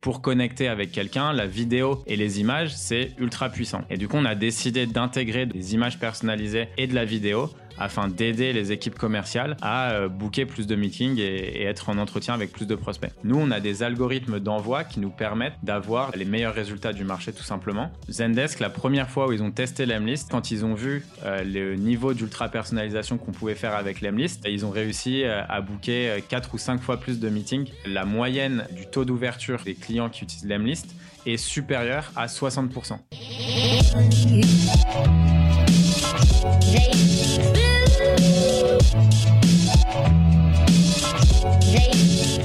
pour connecter avec quelqu'un, la vidéo et les images, c'est ultra puissant. Et du coup, on a décidé d'intégrer des images personnalisées et de la vidéo afin d'aider les équipes commerciales à euh, booker plus de meetings et, être en entretien avec plus de prospects. Nous, on a des algorithmes d'envoi qui nous permettent d'avoir les meilleurs résultats du marché tout simplement. Zendesk, la première fois où ils ont testé l'Emlist, quand ils ont vu euh, le niveau d'ultra personnalisation qu'on pouvait faire avec l'Emlist, ils ont réussi euh, à booker 4 ou 5 fois plus de meetings. La moyenne du taux d'ouverture des clients qui utilisent l'Emlist est supérieure à 60%.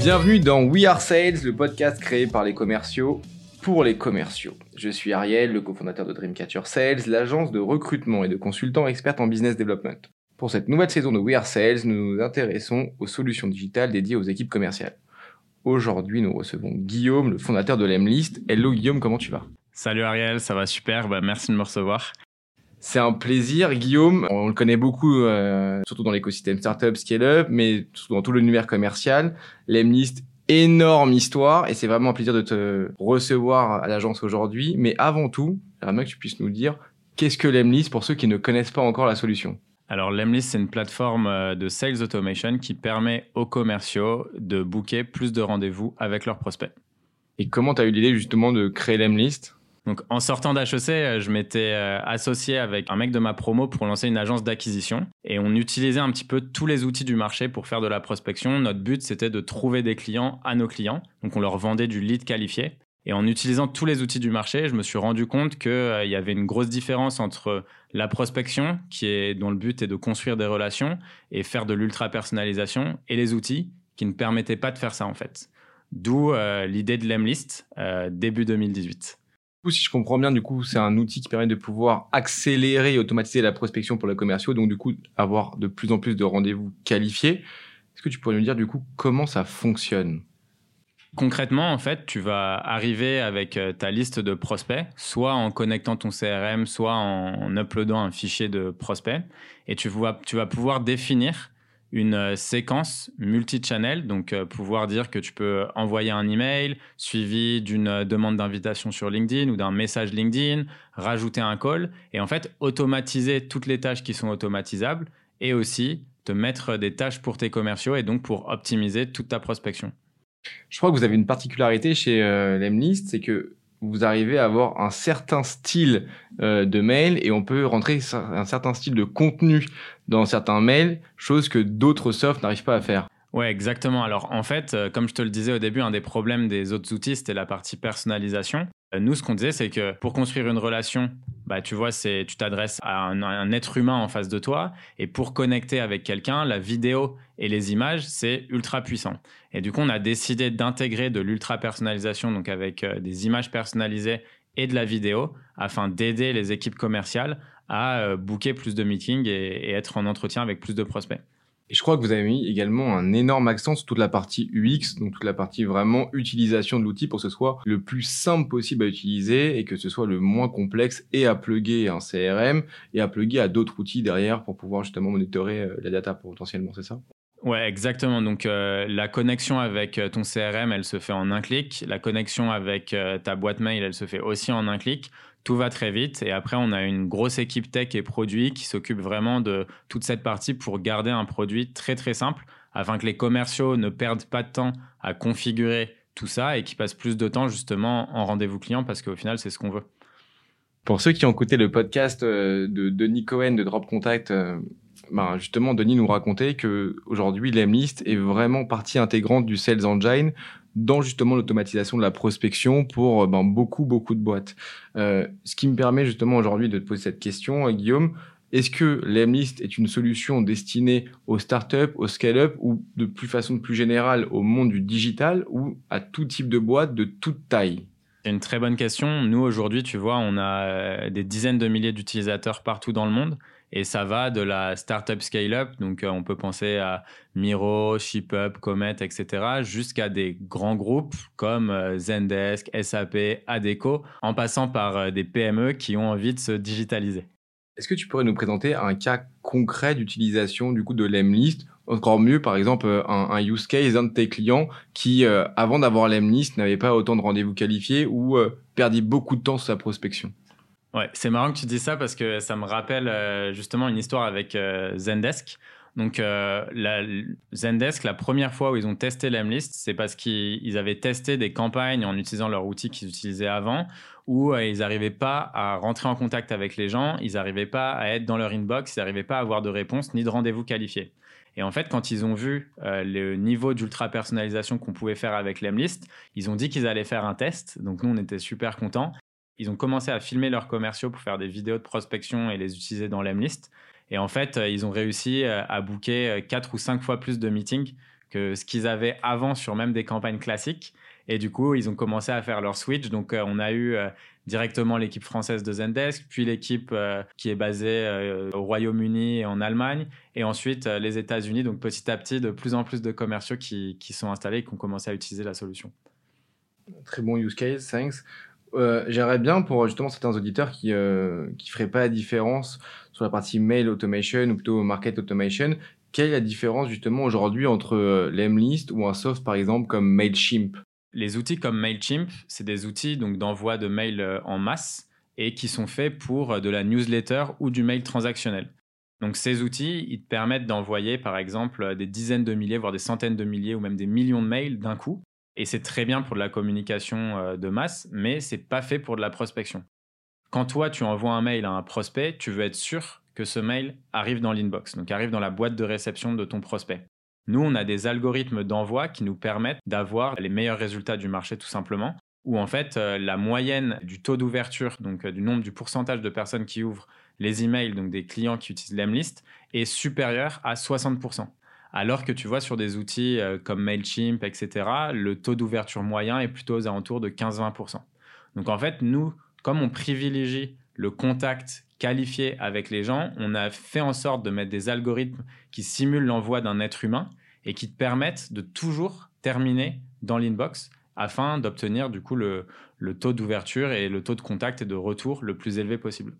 Bienvenue dans We Are Sales, le podcast créé par les commerciaux pour les commerciaux. Je suis Ariel, le cofondateur de Dreamcatcher Sales, l'agence de recrutement et de consultants experts en business development. Pour cette nouvelle saison de We Are Sales, nous nous intéressons aux solutions digitales dédiées aux équipes commerciales. Aujourd'hui, nous recevons Guillaume, le fondateur de l'Emlist. Hello Guillaume, comment tu vas? Salut Ariel, ça va super, bah, merci de me recevoir. C'est un plaisir, Guillaume. On le connaît beaucoup, euh, surtout dans l'écosystème startup, scale-up, mais surtout dans tout l'univers commercial. L'Emlist, énorme histoire, et c'est vraiment un plaisir de te recevoir à l'agence aujourd'hui. Mais avant tout, j'aimerais que tu puisses nous dire qu'est-ce que l'Emlist pour ceux qui ne connaissent pas encore la solution? Alors, Lemlist, c'est une plateforme euh, de sales automation qui permet aux commerciaux de booker plus de rendez-vous avec leurs prospects. Et comment tu as eu l'idée justement de créer Lemlist donc, en sortant d'HEC, euh, je m'étais euh, associé avec un mec de ma promo pour lancer une agence d'acquisition. Et on utilisait un petit peu tous les outils du marché pour faire de la prospection. Notre but, c'était de trouver des clients à nos clients. Donc, on leur vendait du lead qualifié. Et en utilisant tous les outils du marché, je me suis rendu compte qu'il euh, y avait une grosse différence entre la prospection, qui est, dont le but est de construire des relations et faire de l'ultra personnalisation, et les outils qui ne permettaient pas de faire ça en fait. D'où l'idée de l'Emlist début 2018 si je comprends bien, du coup, c'est un outil qui permet de pouvoir accélérer et automatiser la prospection pour les commerciaux, donc du coup, avoir de plus en plus de rendez-vous qualifiés. Est-ce que tu pourrais nous dire, du coup, comment ça fonctionne? Concrètement, en fait, tu vas arriver avec euh, ta liste de prospects, soit en connectant ton CRM, soit en uploadant un fichier de prospects, et tu vas pouvoir définir une euh, séquence multi-channel, donc euh, pouvoir dire que tu peux envoyer un email suivi d'une euh, demande d'invitation sur LinkedIn ou d'un message LinkedIn, rajouter un call et en fait automatiser toutes les tâches qui sont automatisables et aussi te mettre des tâches pour tes commerciaux et donc pour optimiser toute ta prospection. Je crois que vous avez une particularité chez Lemlist, c'est que vous arrivez à avoir un certain style euh, de mail et on peut rentrer un certain style de contenu dans certains mails, chose que d'autres softs n'arrivent pas à faire. Ouais, exactement. Alors en fait, euh, comme je te le disais au début, un des problèmes des autres outils, c'était la partie personnalisation. Euh, nous, ce qu'on disait, c'est que pour construire une relation, bah, tu vois, c'est tu t'adresses à un, être humain en face de toi, et pour connecter avec quelqu'un, la vidéo et les images, c'est ultra puissant. Et du coup, on a décidé d'intégrer de l'ultra personnalisation, donc avec euh, des images personnalisées et de la vidéo, afin d'aider les équipes commerciales à euh, booker plus de meetings et être en entretien avec plus de prospects. Et je crois que vous avez mis également un énorme accent sur toute la partie UX, donc toute la partie vraiment utilisation de l'outil pour que ce soit le plus simple possible à utiliser et que ce soit le moins complexe et à plugger un CRM et à plugger à d'autres outils derrière pour pouvoir justement monitorer euh, la data potentiellement, c'est ça? Ouais, exactement. Donc euh, la connexion avec euh, ton CRM, elle se fait en un clic. La connexion avec ta boîte mail, elle se fait aussi en un clic tout va très vite. Et après, on a une grosse équipe tech et produit qui s'occupe vraiment de toute cette partie pour garder un produit très très simple afin que les commerciaux ne perdent pas de temps à configurer tout ça et qu'ils passent plus de temps justement en rendez-vous client parce qu'au final, c'est ce qu'on veut. Pour ceux qui ont écouté le podcast euh, de Denis Cohen de Drop Contact, euh, ben justement, Denis nous racontait que aujourd'hui, est vraiment partie intégrante du Sales Engine dans justement l'automatisation de la prospection pour euh, ben, beaucoup, beaucoup de boîtes. Euh, ce qui me permet justement aujourd'hui de te poser cette question, euh, Guillaume, est-ce que l'Emlist est une solution destinée aux startups, aux scale-up ou de plus façon plus générale au monde du digital ou à tout type de boîte de toute taille? C'est une très bonne question. Nous, aujourd'hui, tu vois, on a des dizaines de milliers d'utilisateurs partout dans le monde. Et ça va de la startup scale-up, donc euh, on peut penser à Miro, ShipUp, Comet, etc., jusqu'à des grands groupes comme euh, Zendesk, SAP, Adeco, en passant par euh, des PME qui ont envie de se digitaliser. Est-ce que tu pourrais nous présenter un cas concret d'utilisation du coup de l'Emlist encore mieux, par exemple, un, use case d'un de tes clients qui, avant d'avoir l'Emlist, n'avait pas autant de rendez-vous qualifiés ou perdit beaucoup de temps sur sa prospection. Ouais, c'est marrant que tu dis ça parce que ça me rappelle justement une histoire avec Zendesk. Donc, euh, Zendesk, la première fois où ils ont testé l'Emlist, c'est parce qu'ils avaient testé des campagnes en utilisant leur outil qu'ils utilisaient avant, où euh, ils n'arrivaient pas à rentrer en contact avec les gens, ils n'arrivaient pas à être dans leur inbox, ils n'arrivaient pas à avoir de réponse ni de rendez-vous qualifié. Et en fait, quand ils ont vu euh, le niveau d'ultra personnalisation qu'on pouvait faire avec l'Emlist, ils ont dit qu'ils allaient faire un test. Donc nous, on était super contents. Ils ont commencé à filmer leurs commerciaux pour faire des vidéos de prospection et les utiliser dans l'Emlist. Et en fait, euh, ils ont réussi euh, à booker euh, quatre ou cinq fois plus de meetings que ce qu'ils avaient avant sur même des campagnes classiques. Et du coup, ils ont commencé à faire leur switch. Donc, on a eu directement l'équipe française de Zendesk, puis l'équipe qui est basée au Royaume-Uni et en Allemagne, et ensuite les États-Unis. Donc, petit à petit, de plus en plus de commerciaux qui, qui sont installés et qui ont commencé à utiliser la solution. Très bon use case, thanks. Euh, j'aimerais bien pour justement certains auditeurs qui ne qui feraient pas la différence sur la partie mail automation ou plutôt market automation. Quelle est la différence justement aujourd'hui entre euh, l'Emlist ou un soft par exemple comme Mailchimp? Les outils comme Mailchimp, c'est des outils donc d'envoi de mails euh, en masse et qui sont faits pour de la newsletter ou du mail transactionnel. Donc ces outils, ils te permettent d'envoyer par exemple des dizaines de milliers, voire des centaines de milliers ou même des millions de mails d'un coup. Et c'est très bien pour de la communication euh, de masse, mais c'est pas fait pour de la prospection. Quand toi, tu envoies un mail à un prospect, tu veux être sûr que ce mail arrive dans l'inbox, donc arrive dans la boîte de réception de ton prospect. Nous, on a des algorithmes d'envoi qui nous permettent d'avoir les meilleurs résultats du marché tout simplement, où en fait euh, la moyenne du taux d'ouverture, donc euh, du nombre du pourcentage de personnes qui ouvrent les emails, donc des clients qui utilisent l'Emlist, est supérieure à 60%. Alors que tu vois sur des outils euh, comme Mailchimp, etc., le taux d'ouverture moyen est plutôt aux alentours de 15-20%. Donc en fait, nous, comme on privilégie le contact qualifié avec les gens, on a fait en sorte de mettre des algorithmes qui simulent l'envoi d'un être humain et qui te permettent de toujours terminer dans l'inbox afin d'obtenir du coup le, le taux d'ouverture et le taux de contact et de retour le plus élevé possible.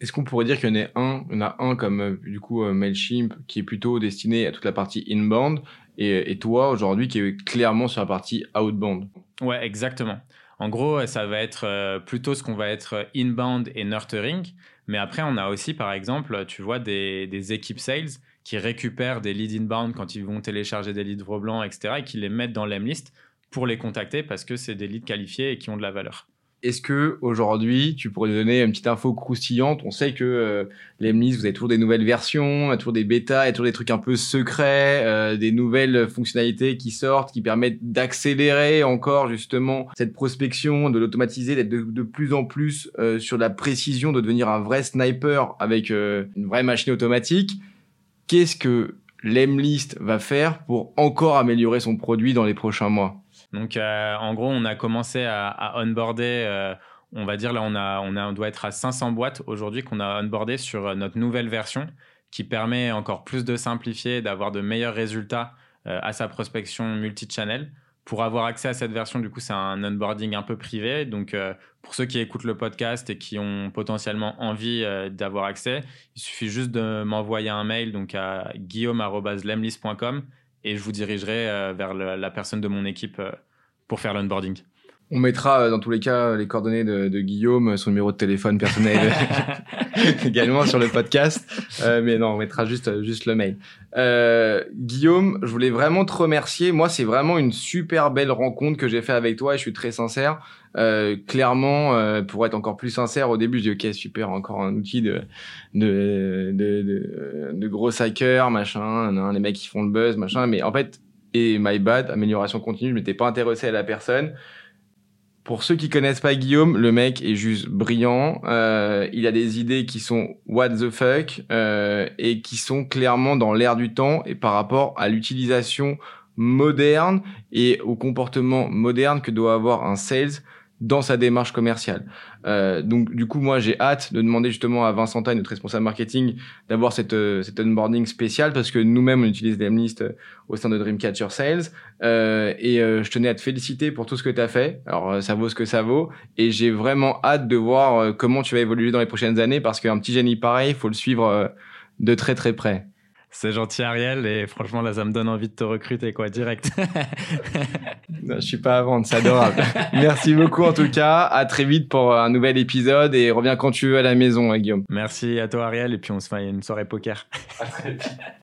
Est-ce qu'on pourrait dire qu'il y en a un, a un comme euh, du coup euh, Mailchimp qui est plutôt destiné à toute la partie inbound et, et toi aujourd'hui qui est clairement sur la partie outbound? Ouais, exactement. En gros, ça va être euh, plutôt ce qu'on va être inbound et nurturing. Mais après, on a aussi, par exemple, tu vois, des, équipes sales qui récupèrent des leads inbound quand ils vont télécharger des livres blancs, etc., et qui les mettent dans l'emlist pour les contacter parce que c'est des leads qualifiés et qui ont de la valeur. Est-ce que aujourd'hui, tu pourrais nous donner une petite info croustillante? On sait que euh, vous avez toujours des nouvelles versions, toujours des bêtas, toujours des trucs un peu secrets, euh, des nouvelles fonctionnalités qui sortent, qui permettent d'accélérer encore justement cette prospection, de l'automatiser, d'être de, plus en plus euh, sur la précision, de devenir un vrai sniper avec euh, une vraie machine automatique. Qu'est-ce que l'Emlist va faire pour encore améliorer son produit dans les prochains mois? Donc, euh, en gros, on a commencé à, onboarder. Euh, on va dire là, on, doit être à 500 boîtes aujourd'hui qu'on a onboardé sur euh, notre nouvelle version qui permet encore plus de simplifier, d'avoir de meilleurs résultats à sa prospection multi-channel. Pour avoir accès à cette version, du coup, c'est un onboarding un peu privé. Donc, pour ceux qui écoutent le podcast et qui ont potentiellement envie d'avoir accès, il suffit juste de m'envoyer un mail donc à guillaume.lemlist.com et je vous dirigerai euh, vers la personne de mon équipe euh, pour faire l'onboarding. On mettra euh, dans tous les cas les coordonnées de, Guillaume, son numéro de téléphone personnel également sur le podcast. mais non, on mettra juste juste le mail. Guillaume, je voulais vraiment te remercier. Moi, c'est vraiment une super belle rencontre que j'ai fait avec toi et je suis très sincère. Euh, clairement, euh, pour être encore plus sincère, au début, je dis ok super, encore un outil de de de, de, de gros hackers, machin, les mecs qui font le buzz, machin. Mais en fait, et my bad, amélioration continue, je m'étais pas intéressé à la personne. Pour ceux qui connaissent pas Guillaume, le mec est juste brillant. Euh, il a des idées qui sont what the fuck euh, et qui sont clairement dans l'air du temps et par rapport à l'utilisation moderne et au comportement moderne que doit avoir un sales dans sa démarche commerciale. Euh, donc du coup, moi, j'ai hâte de demander justement à Vincent Taille, notre responsable marketing, d'avoir cette, euh, cet onboarding spécial parce que nous-mêmes, on utilise Demlist euh, au sein de Dreamcatcher Sales. Euh, et euh, je tenais à te féliciter pour tout ce que tu as fait. Alors, ça vaut ce que ça vaut. Et j'ai vraiment hâte de voir comment tu vas évoluer dans les prochaines années parce qu'un petit génie pareil, il faut le suivre de très très près. C'est gentil Ariel et franchement là ça me donne envie de te recruter quoi direct. non, je suis pas à vendre, c'est adorable. Merci beaucoup en tout cas. À très vite pour un nouvel épisode et reviens quand tu veux à la maison, hein, Guillaume. Merci à toi Ariel et puis on se fait une soirée poker. À très vite.